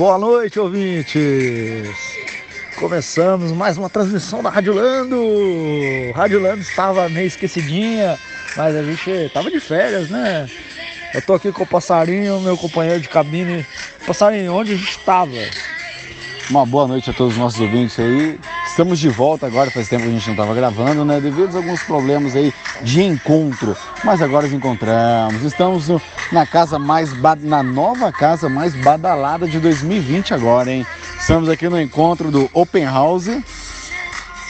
Boa noite, ouvintes! Começamos mais uma transmissão da Rádio Lando. Rádio Lando estava meio esquecidinha, mas a gente tava de férias, né? Eu tô aqui com o Passarinho, meu companheiro de cabine. Passarinho, onde a gente estava? Uma boa noite a todos os nossos ouvintes aí. Estamos de volta agora, faz tempo que a gente não estava gravando, né? Devido a alguns problemas aí de encontro. Mas agora nos encontramos. Estamos no, na casa mais na nova casa mais badalada de 2020 agora, hein? Estamos aqui no encontro do Open House.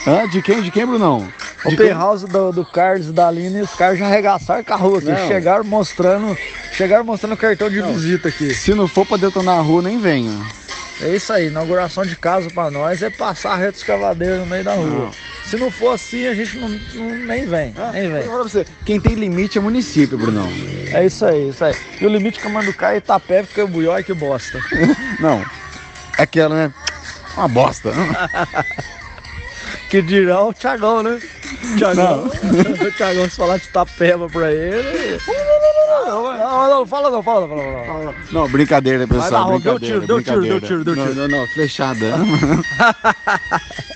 Hã? De quem? De quem, Brunão? De Open quem? House do, do Carlos e da Aline e os caras já arregaçaram a rua aqui. Chegaram mostrando. Chegaram mostrando o cartão de não. visita aqui. Se não for pra detonar a rua, nem venha. É isso aí, inauguração de casa para nós é passar a reta escavadeira no meio da rua. Não. Se não for assim, a gente não, não nem vem, ah, nem vem. Você, quem tem limite é município, Brunão. É isso aí, isso aí. E o limite que Manducá é Itapé, porque o Buió é que bosta. não, é aquela, né? Uma bosta. que dirá o Thiagão, né? Thiagão, o Thiagão, se falar de Itapeba pra ele... Não, fala não, fala não, fala não. Não, brincadeira, pessoal. Vai lá, deu tiro, deu tiro, deu tiro, deu tiro. Não, não, não, flechada.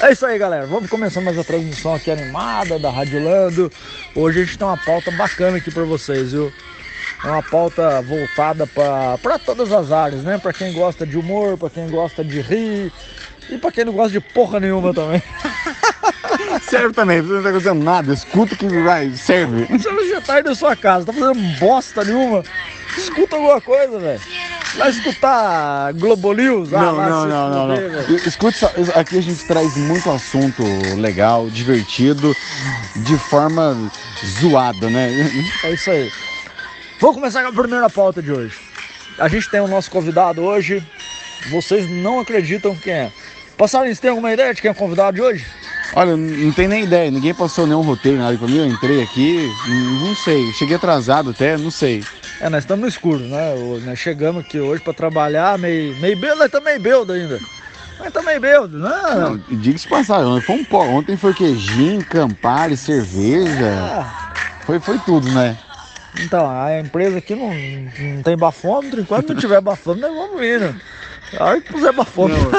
É isso aí, galera. Vamos começar mais a transmissão aqui animada da Rádio Lando. Hoje a gente tem uma pauta bacana aqui para vocês, viu? É uma pauta voltada para todas as áreas, né? Para quem gosta de humor, para quem gosta de rir e para quem não gosta de porra nenhuma também. serve também, você não tá fazendo nada, escuta que vai, serve. Você já tá na sua casa, tá fazendo bosta nenhuma, escuta alguma coisa, velho. Vai escutar Globo News? Ah, não, não, não, não, não. Escute, aqui a gente traz muito assunto legal, divertido, de forma zoada, né? É isso aí. Vamos começar com a primeira pauta de hoje. A gente tem o nosso convidado hoje. Vocês não acreditam quem é. Passaram, você tem alguma ideia de quem é o convidado de hoje? Olha, não tem nem ideia, ninguém passou nenhum roteiro, nada pra mim, eu entrei aqui, não sei, cheguei atrasado até, não sei. É, nós estamos no escuro, né? Nós chegamos aqui hoje para trabalhar, meio, meio bêbado, nós estamos meio bêbado ainda. Mas meio bêbado, né? Não, diga-se passagem, foi um pó. Ontem foi que gin, Campari, cerveja. É. Foi, foi tudo, né? Então, a empresa aqui não, não tem bafômetro, enquanto não tiver bafômetro, nós vamos vir, né? Ai, que puser bafômetro.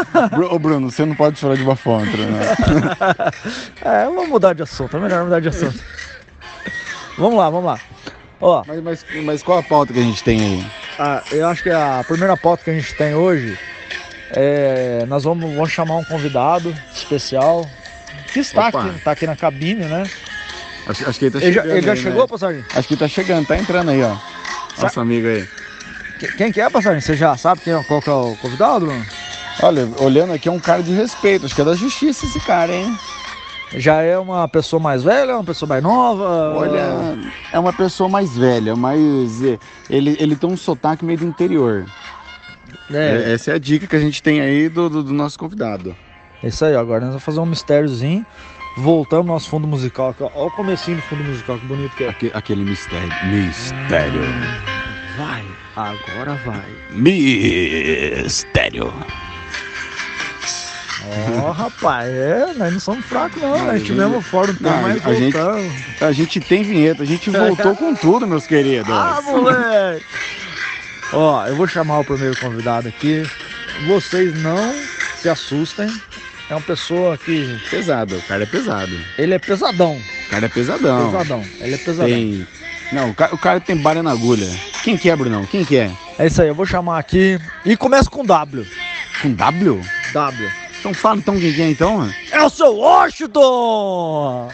Ô Bruno, você não pode falar de bafômetro, né? é, vamos mudar de assunto, é melhor mudar de assunto. vamos lá, vamos lá. Ó, mas, mas, mas qual a pauta que a gente tem aí? Ah, eu acho que a primeira pauta que a gente tem hoje é. Nós vamos, vamos chamar um convidado especial que está aqui, tá aqui na cabine, né? Acho, acho que ele tá ele chegando. Já, ele já aí, chegou, né? Passarinho? Acho que ele tá chegando, tá entrando aí, ó. Nosso amigo aí. Quem que é, Passarinho? Você já sabe quem é, qual que é o convidado, Bruno? Olha, olhando aqui é um cara de respeito, acho que é da justiça esse cara, hein? Já é uma pessoa mais velha, uma pessoa mais nova? Olha, é uma pessoa mais velha, mas eh, ele, ele tem um sotaque meio do interior. É. é. Essa é a dica que a gente tem aí do, do, do nosso convidado. É isso aí, agora nós vamos fazer um mistériozinho. Voltamos no nosso fundo musical. Olha o comecinho do fundo musical, que bonito que é. Aquele, aquele mistério. Mistério. Vai, agora vai. Mistério. Ó, oh, rapaz, é, nós não somos fracos não, não a gente mesmo fora do tempo, mas a gente, a gente tem vinheta, a gente voltou com tudo, meus queridos. Ah, moleque! Ó, eu vou chamar o primeiro convidado aqui. Vocês não se assustem. É uma pessoa que. Pesado, o cara é pesado. Ele é pesadão. O cara é pesadão. Pesadão, ele é pesadão. Tem... Não, o cara, o cara tem balha na agulha. Quem que é, Brunão? Quem que é? É isso aí, eu vou chamar aqui. E começa com W. Com W? W. Então fala então quem é então. É o seu Washington!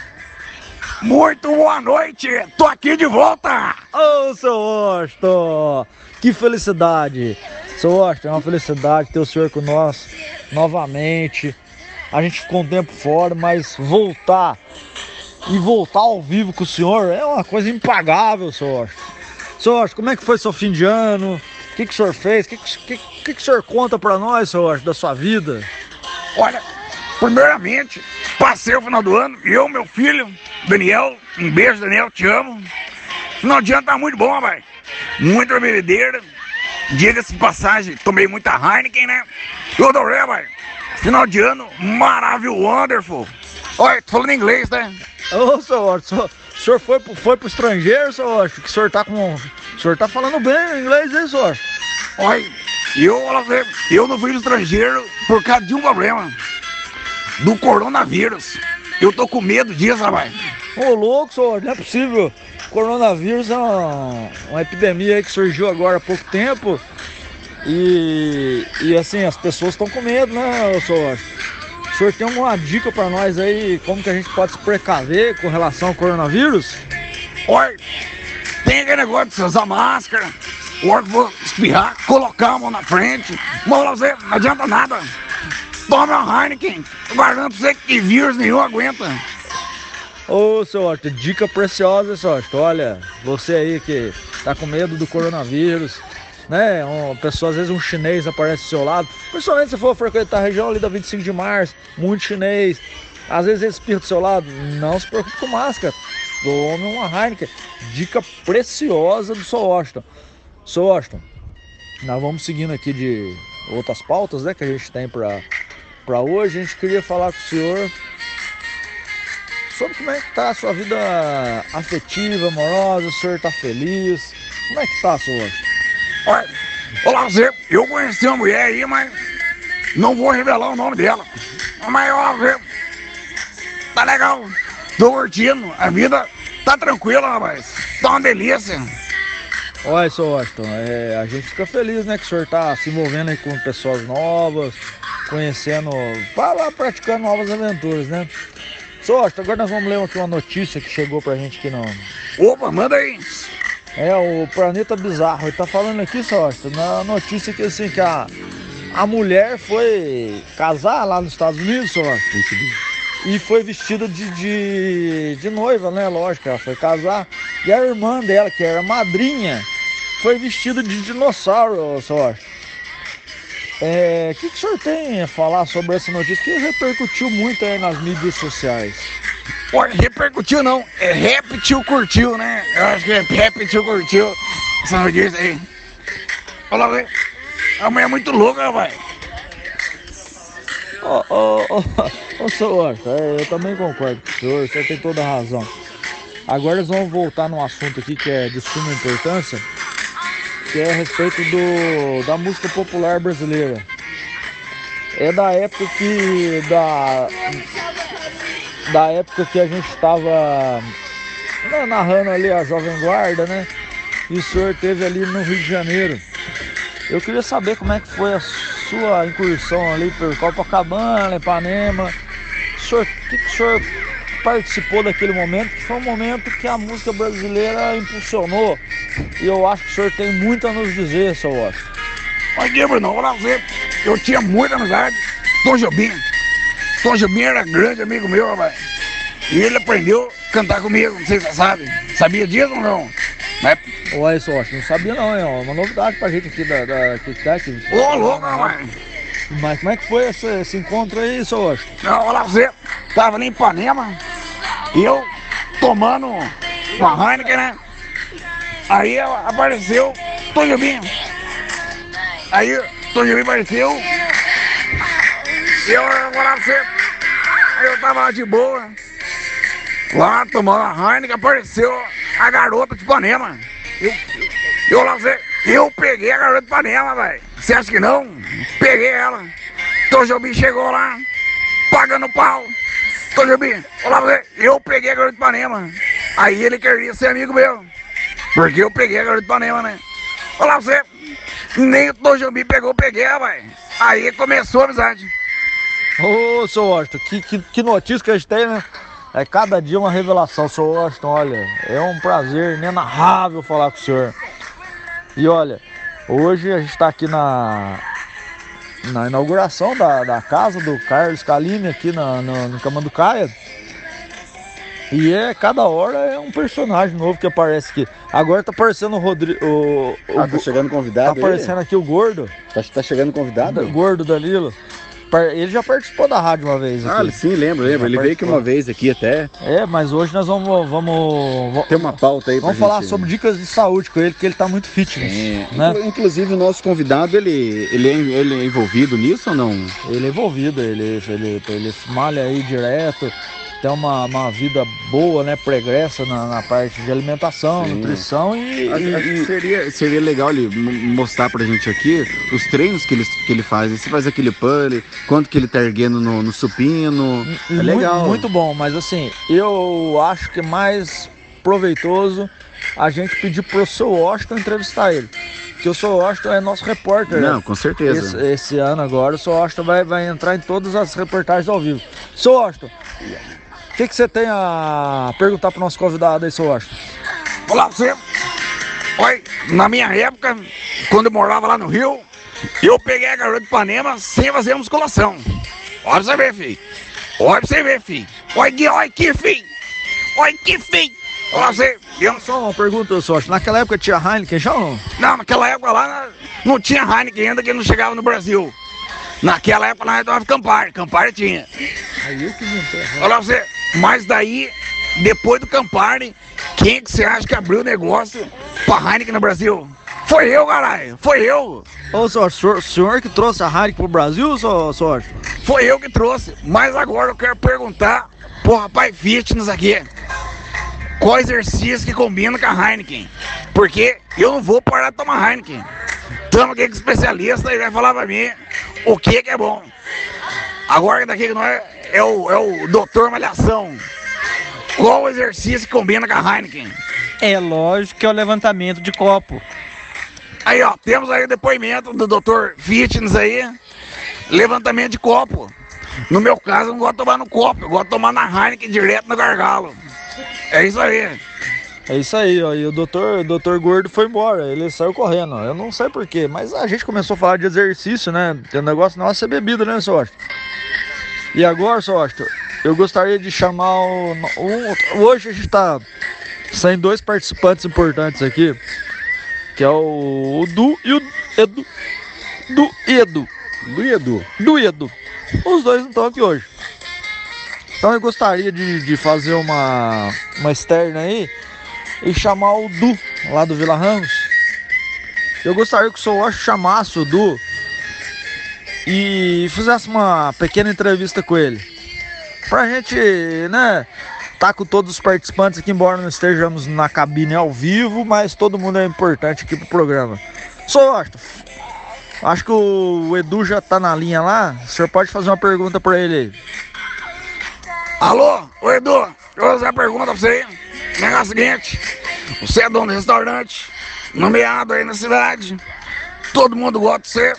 Muito boa noite! Tô aqui de volta! Ô, oh, seu Washington! Que felicidade! Seu Washington, é uma felicidade ter o senhor com nós novamente. A gente ficou um tempo fora, mas voltar e voltar ao vivo com o senhor é uma coisa impagável, seu Washington. Washington, como é que foi seu fim de ano? O que, que o senhor fez? O que, que, que, que o senhor conta para nós, seu Washington, da sua vida? Olha, primeiramente, passei o final do ano, eu, meu filho, Daniel, um beijo, Daniel, te amo. Final de ano tá muito bom, rapaz. Muita bebedeira. Diga-se de passagem, tomei muita Heineken, né? Eu adorei, rapaz. Final de ano, maravilhoso, wonderful. Olha, tô falando inglês, né? Ô, senhor, o senhor foi, foi pro estrangeiro, senhor? Que o senhor tá com. O senhor tá falando bem inglês, hein, senhor? Olha, eu, eu não fui no estrangeiro por causa de um problema. Do coronavírus. Eu tô com medo disso, rapaz. Ô, louco, senhor, não é possível. Coronavírus é uma, uma epidemia que surgiu agora há pouco tempo. E, e assim, as pessoas estão com medo, né, senhor? O senhor tem alguma dica para nós aí, como que a gente pode se precaver com relação ao coronavírus? Olha, tem aquele negócio de usar máscara, o hora que for espirrar, colocar a mão na frente. Mas você, não adianta nada. Toma uma Heineken, guardando pra você que vírus nenhum aguenta. Ô, seu Horto, dica preciosa, seu Horto. Olha, você aí que tá com medo do coronavírus, né? Uma pessoa, às vezes um chinês aparece do seu lado, principalmente se for frequentar a região ali da 25 de março, muito chinês. Às vezes ele espirra do seu lado, não se preocupe com máscara. Tome uma Heineken. Dica preciosa do seu Washington. Seu Washington, nós vamos seguindo aqui de outras pautas né, que a gente tem para hoje. A gente queria falar com o senhor sobre como é que tá a sua vida afetiva, amorosa, o senhor tá feliz. Como é que tá, senhor? Olha, olá, Zé, eu conheci uma mulher aí, mas não vou revelar o nome dela. Mas, ó, Zé, tá legal. Tô curtindo. A vida tá tranquila, rapaz. Tá uma delícia. Olha, seu Washington, é, a gente fica feliz, né, que o senhor tá se envolvendo aí com pessoas novas, conhecendo, vai lá praticando novas aventuras, né? Seu Washington, agora nós vamos ler aqui uma notícia que chegou pra gente aqui não. Opa, manda aí. É, o Planeta Bizarro, ele tá falando aqui, Washington, na notícia que assim, que a, a mulher foi casar lá nos Estados Unidos, Washington e foi vestida de, de, de, noiva, né? Lógico, ela foi casar. E a irmã dela, que era madrinha, foi vestida de dinossauro. É, o que, que o senhor tem a falar sobre essa notícia que repercutiu muito aí nas mídias sociais? Olha, repercutiu não, é repetiu, curtiu, né? Eu acho que é repetiu, curtiu essa notícia aí. Olha lá, a mulher é muito louca, rapaz. Ô, ô, ô, ô, senhor, eu também concordo com o senhor, senhor tem toda a razão. Agora nós vamos voltar num assunto aqui que é de suma importância, que é a respeito do, da música popular brasileira. É da época que. Da, da época que a gente estava né, narrando ali a Jovem Guarda, né? E o senhor teve ali no Rio de Janeiro. Eu queria saber como é que foi a sua incursão ali por Copacabana, Ipanema. O senhor, que, que o senhor participou daquele momento, que foi um momento que a música brasileira impulsionou. E eu acho que o senhor tem muito a nos dizer, seu Washington. Mas, Bruno, ver, eu tinha muita amizade. Tom Jobim. Tom Jobim era grande amigo meu, rapaz. E ele aprendeu a cantar comigo, não sei se você sabe. Sabia disso ou não? Mas... Olha só, não sabia não, é uma novidade pra gente aqui da, da aqui. Ô, louco, mãe. Mas como é que foi esse, esse encontro aí, seu? Não, olha você, tava ali em Ipanema, e eu tomando uma Heineken, né? Aí apareceu Tom Jobim. Aí Tom Jobim apareceu, e eu, olha você, eu tava lá de boa, lá tomando a Heineken, apareceu a garota de Panema. Eu, eu, lá, eu peguei a garota de Panema, velho. Você acha que não? Peguei ela. Tom Jobim chegou lá, pagando pau. Tom Jobim, olá, eu peguei a garota de Panema. Aí ele queria ser amigo meu. Porque eu peguei a garota de Panema, né? Olá, você. Nem o Tom Jobim pegou, peguei, velho. Aí começou a amizade. Ô, seu Washington, que, que, que notícia que a gente tem, né? É cada dia uma revelação, senhor Washington. Olha, é um prazer inenarrável falar com o senhor. E olha, hoje a gente está aqui na, na inauguração da, da casa do Carlos Caline aqui na, no, no Camanducaia. E é cada hora é um personagem novo que aparece aqui. Agora tá aparecendo o Rodrigo. O, o, ah, tá chegando convidado. Tá aparecendo aí? aqui o gordo. Tá, tá chegando convidado? O gordo Danilo. Ele já participou da rádio uma vez. Aqui. Ah, sim, lembro, lembro. Ele veio aqui uma vez aqui até. É, mas hoje nós vamos. vamos Tem uma pauta aí Vamos falar gente... sobre dicas de saúde com ele, que ele tá muito fitness. É. Né? Inclusive, o nosso convidado, ele, ele, é, ele é envolvido nisso ou não? Ele é envolvido, ele, ele, ele malha aí direto. Ter uma, uma vida boa, né? Pregressa na, na parte de alimentação, Sim. nutrição e, e- que e- seria, seria legal ele mostrar pra gente aqui os treinos que ele, que ele faz. Você faz aquele pulley, quanto que ele tá erguendo no, no supino. e É legal. Muito, bom, mas assim, eu acho que é mais proveitoso a gente pedir pro seu Washington entrevistar ele. Porque o seu Washington é nosso repórter. né? Não, com certeza. Esse, esse ano agora, o seu Washington vai, vai entrar em todas as reportagens ao vivo. Seu Washington, o que, que você tem a perguntar pro nosso convidado aí, seu? Falar pra você. Olha, na minha época, quando eu morava lá no Rio, eu peguei a garota de Ipanema sem fazer musculação. Olha pra você ver, filho. Olha pra você ver, filho. Olha aqui, olha aqui, filho. Olha aqui, filho. Olha pra você. Eu, Só uma pergunta, seu Washington. Naquela época tinha Heineken já ou não? não, naquela época lá não tinha Heineken ainda, que não chegava no Brasil. Naquela época nós tomava Campari. Campari tinha. Aí eu que inventei. Olha pra você. Mas daí, depois do Campari, quem que você acha que abriu o negócio pra Heineken no Brasil? Foi eu, caralho. Foi eu. Ô, Washington, senhor, senhor que trouxe a Heineken pro Brasil, Washington? Foi eu que trouxe. Mas agora eu quero perguntar pro rapaz fitness aqui. Qual exercício que combina com a Heineken? Porque eu não vou parar de tomar Heineken. Tamo aqui com especialista e vai falar pra mim o que que é bom. Agora daqui que nós é o, é o doutor Malhação. Qual exercício que combina com a Heineken? É lógico que é o levantamento de copo. Aí, ó, temos aí o depoimento do Dr. Fitness aí. Levantamento de copo. No meu caso, eu não gosto de tomar no copo, eu gosto de tomar na Heineken direto no gargalo. É isso aí. É isso aí, ó. E o doutor, o doutor Gordo foi embora, ele saiu correndo. Eu não sei porquê, mas a gente começou a falar de exercício, né? Tem um negócio não é ser bebida, né, seu Washington? E agora, Washington, eu gostaria de chamar o. um- hoje a gente tá sem dois participantes importantes aqui, que é o, o Du e o Edu. Du e Edu. Do Edu. Do Edu. Os dois não estão aqui hoje. Então eu gostaria de, de fazer uma, uma externa aí e chamar o Du, lá do Vila Ramos. Eu gostaria que o Washington chamasse o Du e fizesse uma pequena entrevista com ele. Pra gente, né, tá com todos os participantes aqui, embora não estejamos na cabine ao vivo, mas todo mundo é importante aqui pro programa. Sou Washington, acho que o Edu já tá na linha lá, o senhor pode fazer uma pergunta pra ele aí. Alô, ô Edu, eu vou fazer uma pergunta pra você aí. O negócio é o seguinte: você é dono de restaurante, nomeado aí na cidade, todo mundo gosta de você.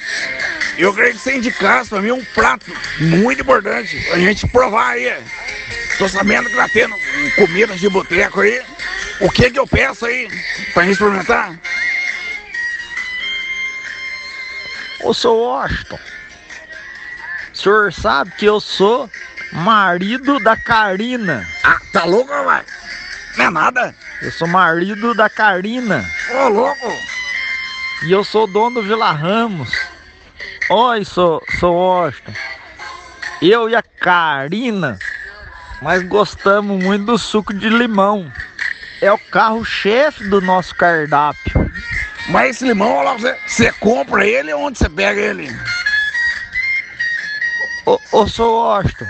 Eu queria que você indicasse pra mim um prato muito importante pra gente provar aí. Tô sabendo que tá tendo comidas de boteco aí. O que que eu peço aí pra gente experimentar? Ô, seu Washington, o senhor sabe que eu sou marido da Karina. Ah, tá louco, vai? Não é nada. Eu sou marido da Karina. Ô, louco. E eu sou dono do Vila Ramos. Oi, sou, sou Washington. Eu e a Karina, nós gostamos muito do suco de limão. É o carro-chefe do nosso cardápio. Mas esse limão, olha lá, você, você compra ele ou onde você pega ele? Ô, ô, sou Washington,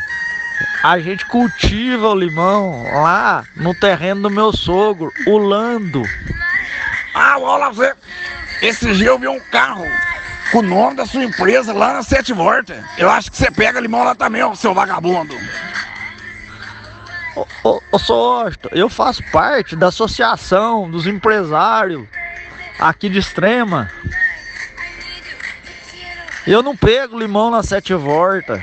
a gente cultiva o limão lá no terreno do meu sogro, o Lando. Ah, olha lá, você. Esse dia eu vi um carro o nome da sua empresa lá na Sete Volta. Eu acho que você pega limão lá também, ô seu vagabundo. Ô, ô, ô, Washington, eu faço parte da associação dos empresários aqui de Extrema. Eu não pego limão na Sete Volta.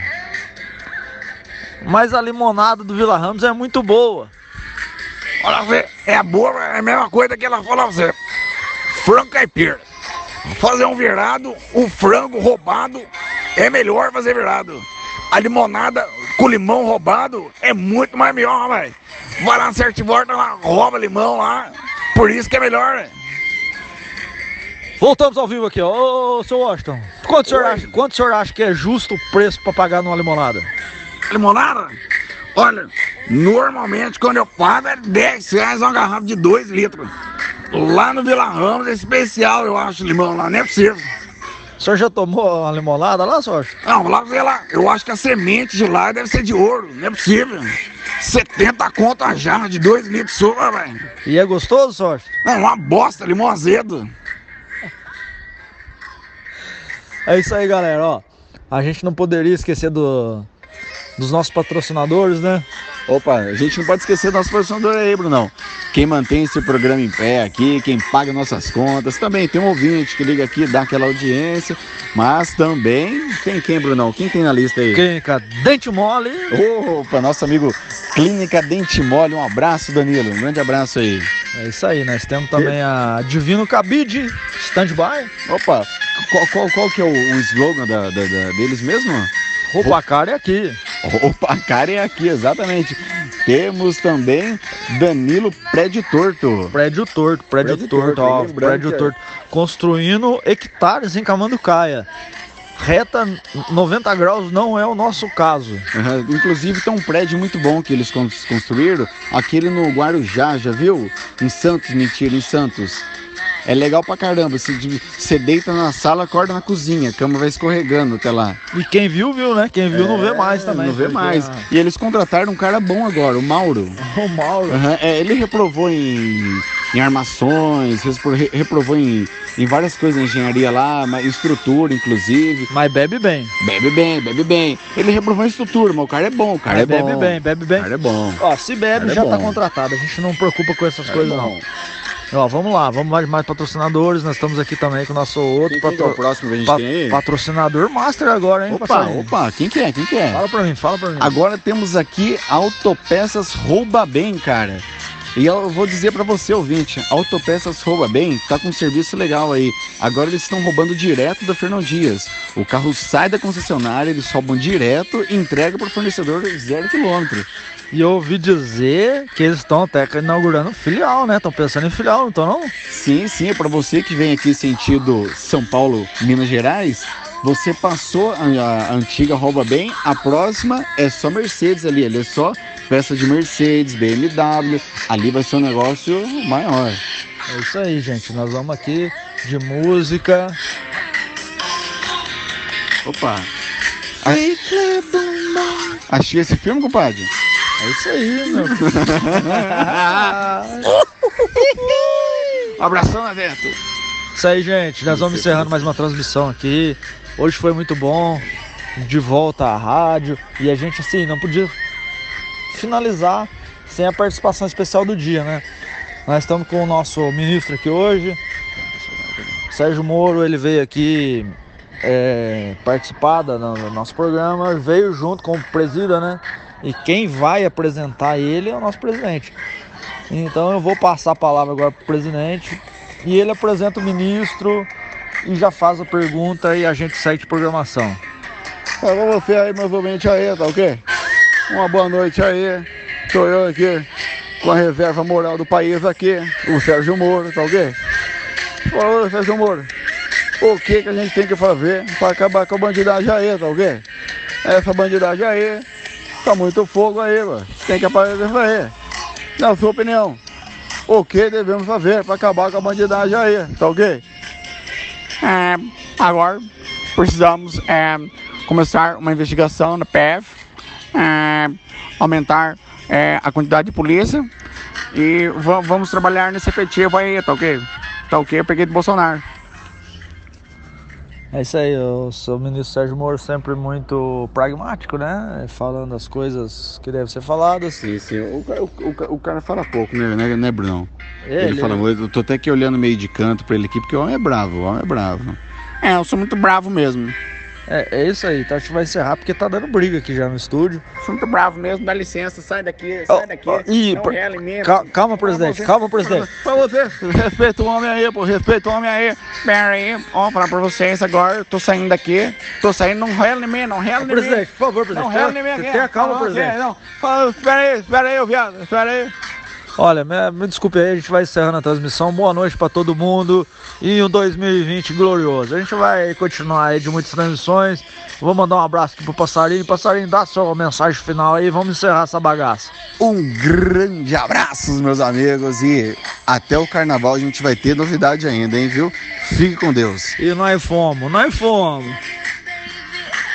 Mas a limonada do Vila Ramos é muito boa. Olha. É boa, é a mesma coisa que ela fala pra você. Frango caipira. Fazer um virado, o frango roubado é melhor fazer virado. A limonada com limão roubado é muito mais melhor, velho. Vai lá na Volta, lá, rouba limão lá. Por isso que é melhor, né? Voltamos ao vivo aqui, ó. Ô, seu Washington, quanto o, senhor acha, quanto o senhor acha que é justo o preço para pagar numa limonada? limonada? Olha, normalmente quando eu pago é 10 reais uma garrafa de 2 litros. Lá no Vila Ramos é especial, eu acho, limão lá, não é possível. O senhor já tomou uma limonada lá, Washington? Não, lá sei lá, eu acho que a semente de lá deve ser de ouro, não é possível. 70 conto a jarra de 2 litros sua, velho. E é gostoso, sorte? É uma bosta, limão azedo. É isso aí, galera, ó. A gente não poderia esquecer do, dos nossos patrocinadores, né? Opa, a gente não pode esquecer do nosso patrocinador aí, Brunão. Quem mantém esse programa em pé aqui, quem paga nossas contas. Também tem um ouvinte que liga aqui, dá aquela audiência. Mas também tem quem, Brunão? Quem tem na lista aí? Clínica Dente Mole. Opa, nosso amigo Clínica Dente Mole. Um abraço, Danilo. Um grande abraço aí. É isso aí, nós temos também a Divino Cabide, stand-by. Opa, qual, qual, qual que é o, o slogan da, da- da- deles mesmo? Roupa cara é aqui. Opa, cara é aqui, exatamente. Temos também Danilo Prédio Torto. Prédio torto, prédio, Prédio torto, torto, ó, prédio é- torto. Construindo hectares em Camanducaia. Reta 90 graus não é o nosso caso. Uhum. Inclusive tem um prédio muito bom que eles cons- construíram, aquele no Guarujá, já viu? Em Santos, mentira, em Santos. É legal pra caramba, você, você deita na sala, acorda na cozinha, a cama vai escorregando até lá. E quem viu, viu, né? Quem viu não vê mais também. É, Não vê mais. ah, E eles contrataram um cara bom agora, o Mauro. O Mauro. Uhum, é, ele reprovou em, em armações, repro- re- reprovou em, em várias coisas, em engenharia lá, estrutura, inclusive. Mas bebe bem. Bebe bem, bebe bem. Ele reprovou em estrutura, mas o cara é bom, o cara Mas é bom. bebe bem, bebe O bem. cara é bom. Ó, se bebe, é já tá bom. contratado. A gente não preocupa com essas Cara, coisas, é não. Ó, vamos lá, vamos mais, mais patrocinadores. Nós estamos aqui também com o nosso outro Quem, quem que é o patro- próximo que a gente pa- tem patrocinador master agora, hein, Opa, passarinho? opa, quem que é? Quem que é? Fala pra mim, fala pra mim. Agora temos aqui Autopeças Rouba Bem, cara. E eu vou dizer pra você, ouvinte, Autopeças Rouba Bem tá com um serviço legal aí. Agora eles estão roubando direto da Fernão Dias. O carro sai da concessionária, eles roubam direto e entrega pro fornecedor zero quilômetro. E eu ouvi dizer que eles estão até inaugurando filial, né? Estão pensando em filial, não estão não? Sim, sim, é pra você que vem aqui sentido São Paulo, Minas Gerais. Você passou a, a antiga Rouba Bem, a próxima é só Mercedes ali, ali é só peça de Mercedes, BMW, ali vai ser um negócio maior. É isso aí, gente. Nós vamos aqui de música. Opa! Achei esse filme, compadre? É isso aí, meu. Um abração, Neto! Isso aí, gente. Nós vamos encerrando mais uma transmissão aqui. Hoje foi muito bom. De volta à rádio. E a gente, assim, não podia finalizar sem a participação especial do dia, né? Nós estamos com o nosso ministro aqui hoje. Sérgio Moro, ele veio aqui é, participar do nosso programa, veio junto com o presida, né? E quem vai apresentar ele é o nosso presidente. Então eu vou passar a palavra agora para o presidente e ele apresenta o ministro e já faz a pergunta e a gente segue de programação. Alô, você aí, meus ouvintes aí, tá ok? Uma boa noite aí. Sou eu aqui, com a reserva moral do país aqui, o Sérgio Moro, tá ok? Falou, Sérgio Moro. O que que a gente tem que fazer para acabar com a bandidagem aí, tá ok? Essa bandidagem aí, tá muito fogo aí, mano. Tem que aparecer aí. Na sua opinião, o que devemos fazer para acabar com a bandidagem aí, tá ok? É, agora precisamos é, começar uma investigação na PF, é, aumentar é, a quantidade de polícia e va- vamos trabalhar nesse efetivo aí, tá ok? Tá ok, eu peguei do Bolsonaro. É isso aí, eu sou o ministro Sérgio Moro sempre muito pragmático, né? Falando as coisas que devem ser faladas. Sim, sim. O, cara- o, o, o cara fala pouco, né, né, né Brunão? Ele, Ele, fala muito. Eu tô até aqui olhando meio de canto pra ele aqui, porque o homem é bravo, o homem é bravo. É, eu sou muito bravo mesmo. É, é isso aí, então a gente vai encerrar porque tá dando briga aqui já no estúdio. Sou muito bravo mesmo, dá licença, sai daqui, sai daqui. ó, ih, não realimenta. Cal- Calma, presidente, calma, presidente. Pra você, respeita o homem aí, pô, respeita o homem aí. Pera aí, ó, falar pra vocês agora, eu tô saindo daqui, tô saindo, não rela em mim, não rela em mim. Presidente, por favor, Não presidente. rela em mim tenha- aqui. Tenha calma, Não, presidente. Não, espera aí, espera aí, ô viado, espera aí. Olha, me, me desculpe aí, a gente vai encerrando a transmissão. Boa noite pra todo mundo e um 2020 glorioso. A gente vai continuar aí de muitas transmissões. Vou mandar um abraço aqui pro Passarinho. Passarinho, dá sua mensagem final aí. Vamos encerrar essa bagaça. Um grande abraço, meus amigos. E até o carnaval a gente vai ter novidade ainda, hein, viu? Fique com Deus. E nós fomos, nós fomos.